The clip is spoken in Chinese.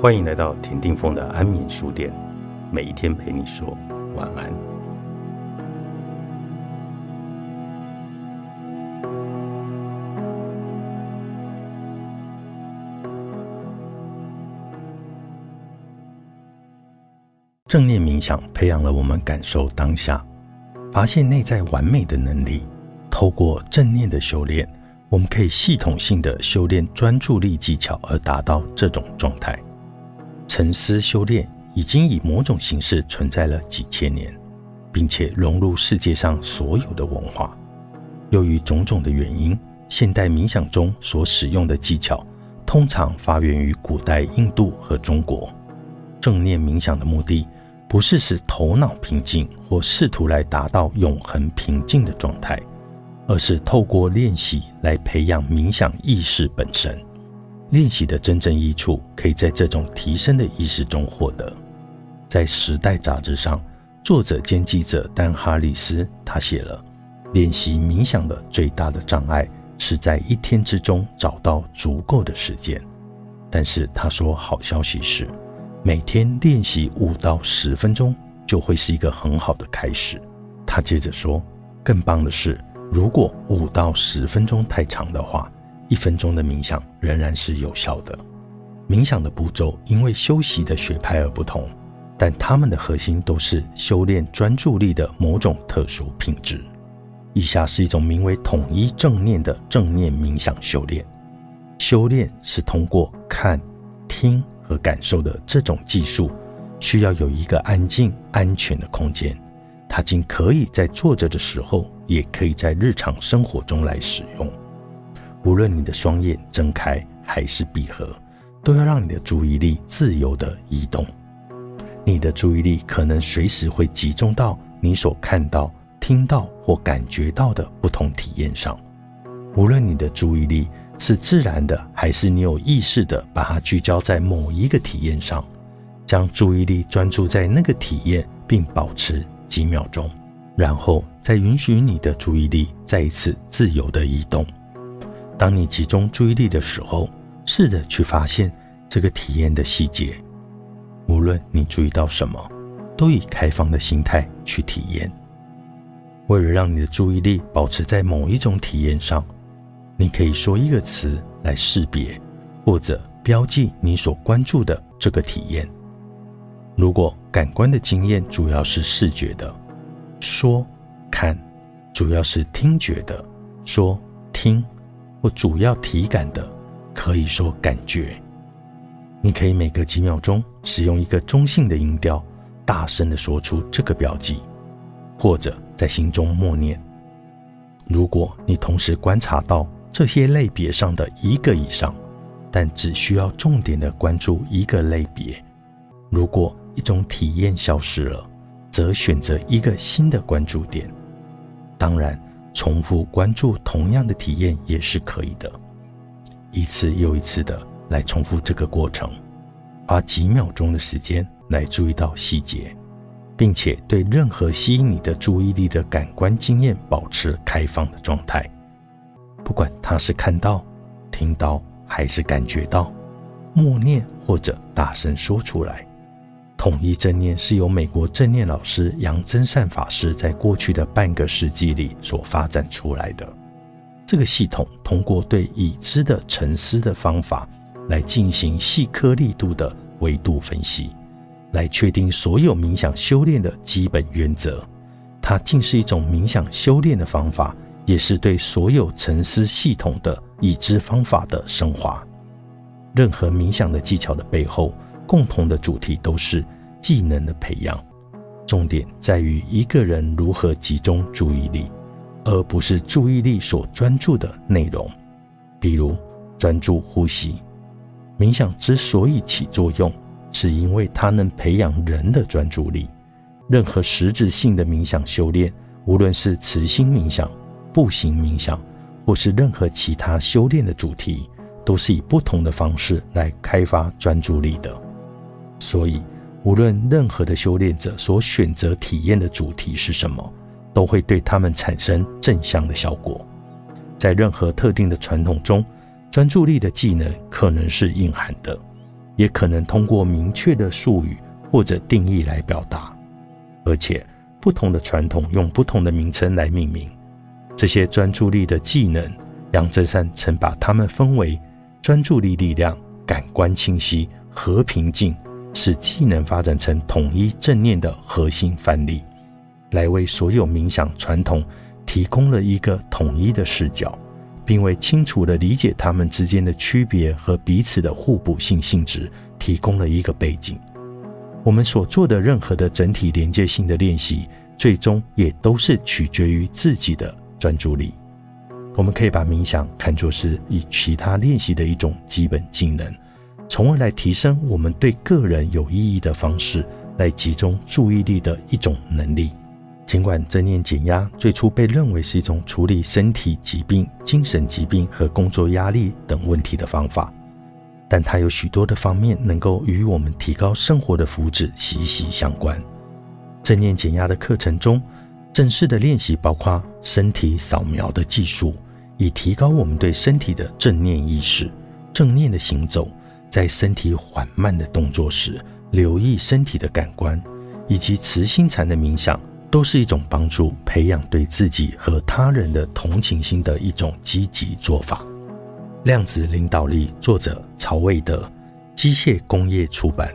欢迎来到田定峰的安眠书店，每一天陪你说晚安。正念冥想培养了我们感受当下、发现内在完美的能力。透过正念的修炼，我们可以系统性的修炼专注力技巧，而达到这种状态。沉思修炼已经以某种形式存在了几千年，并且融入世界上所有的文化。由于种种的原因，现代冥想中所使用的技巧通常发源于古代印度和中国。正念冥想的目的不是使头脑平静或试图来达到永恒平静的状态，而是透过练习来培养冥想意识本身。练习的真正益处，可以在这种提升的意识中获得。在《时代》杂志上，作者兼记者丹·哈里斯他写了：练习冥想的最大的障碍是在一天之中找到足够的时间。但是他说，好消息是，每天练习五到十分钟就会是一个很好的开始。他接着说，更棒的是，如果五到十分钟太长的话，一分钟的冥想仍然是有效的。冥想的步骤因为修习的学派而不同，但它们的核心都是修炼专注力的某种特殊品质。以下是一种名为统一正念的正念冥想修炼。修炼是通过看、听和感受的这种技术，需要有一个安静、安全的空间。它既可以在坐着的时候，也可以在日常生活中来使用。无论你的双眼睁开还是闭合，都要让你的注意力自由地移动。你的注意力可能随时会集中到你所看到、听到或感觉到的不同体验上。无论你的注意力是自然的，还是你有意识地把它聚焦在某一个体验上，将注意力专注在那个体验，并保持几秒钟，然后再允许你的注意力再一次自由地移动。当你集中注意力的时候，试着去发现这个体验的细节。无论你注意到什么，都以开放的心态去体验。为了让你的注意力保持在某一种体验上，你可以说一个词来识别或者标记你所关注的这个体验。如果感官的经验主要是视觉的，说看；主要是听觉的，说听。或主要体感的，可以说感觉。你可以每隔几秒钟使用一个中性的音调，大声的说出这个标记，或者在心中默念。如果你同时观察到这些类别上的一个以上，但只需要重点的关注一个类别，如果一种体验消失了，则选择一个新的关注点。当然。重复关注同样的体验也是可以的，一次又一次的来重复这个过程，花几秒钟的时间来注意到细节，并且对任何吸引你的注意力的感官经验保持开放的状态，不管它是看到、听到还是感觉到，默念或者大声说出来。统一正念是由美国正念老师杨真善法师在过去的半个世纪里所发展出来的。这个系统通过对已知的沉思的方法来进行细颗粒度的维度分析，来确定所有冥想修炼的基本原则。它竟是一种冥想修炼的方法，也是对所有沉思系统的已知方法的升华。任何冥想的技巧的背后。共同的主题都是技能的培养，重点在于一个人如何集中注意力，而不是注意力所专注的内容。比如专注呼吸，冥想之所以起作用，是因为它能培养人的专注力。任何实质性的冥想修炼，无论是慈心冥想、步行冥想，或是任何其他修炼的主题，都是以不同的方式来开发专注力的。所以，无论任何的修炼者所选择体验的主题是什么，都会对他们产生正向的效果。在任何特定的传统中，专注力的技能可能是隐含的，也可能通过明确的术语或者定义来表达，而且不同的传统用不同的名称来命名。这些专注力的技能，杨正善曾把它们分为专注力力量、感官清晰、和平静，使技能发展成统一正念的核心范例，来为所有冥想传统提供了一个统一的视角。并为清楚地理解他们之间的区别和彼此的互补性性质提供了一个背景。我们所做的任何的整体连接性的练习，最终也都是取决于自己的专注力。我们可以把冥想看作是以其他练习的一种基本技能，从而来提升我们对个人有意义的方式来集中注意力的一种能力。尽管正念减压最初被认为是一种处理身体疾病、精神疾病和工作压力等问题的方法，但它有许多的方面能够与我们提高生活的福祉息息相关。正念减压的课程中，正式的练习包括身体扫描的技术，以提高我们对身体的正念意识。正念的行走，在身体缓慢的动作时，留意身体的感官，以及慈心禅的冥想。都是一种帮助培养对自己和他人的同情心的一种积极做法。量子领导力，作者曹卫德，机械工业出版。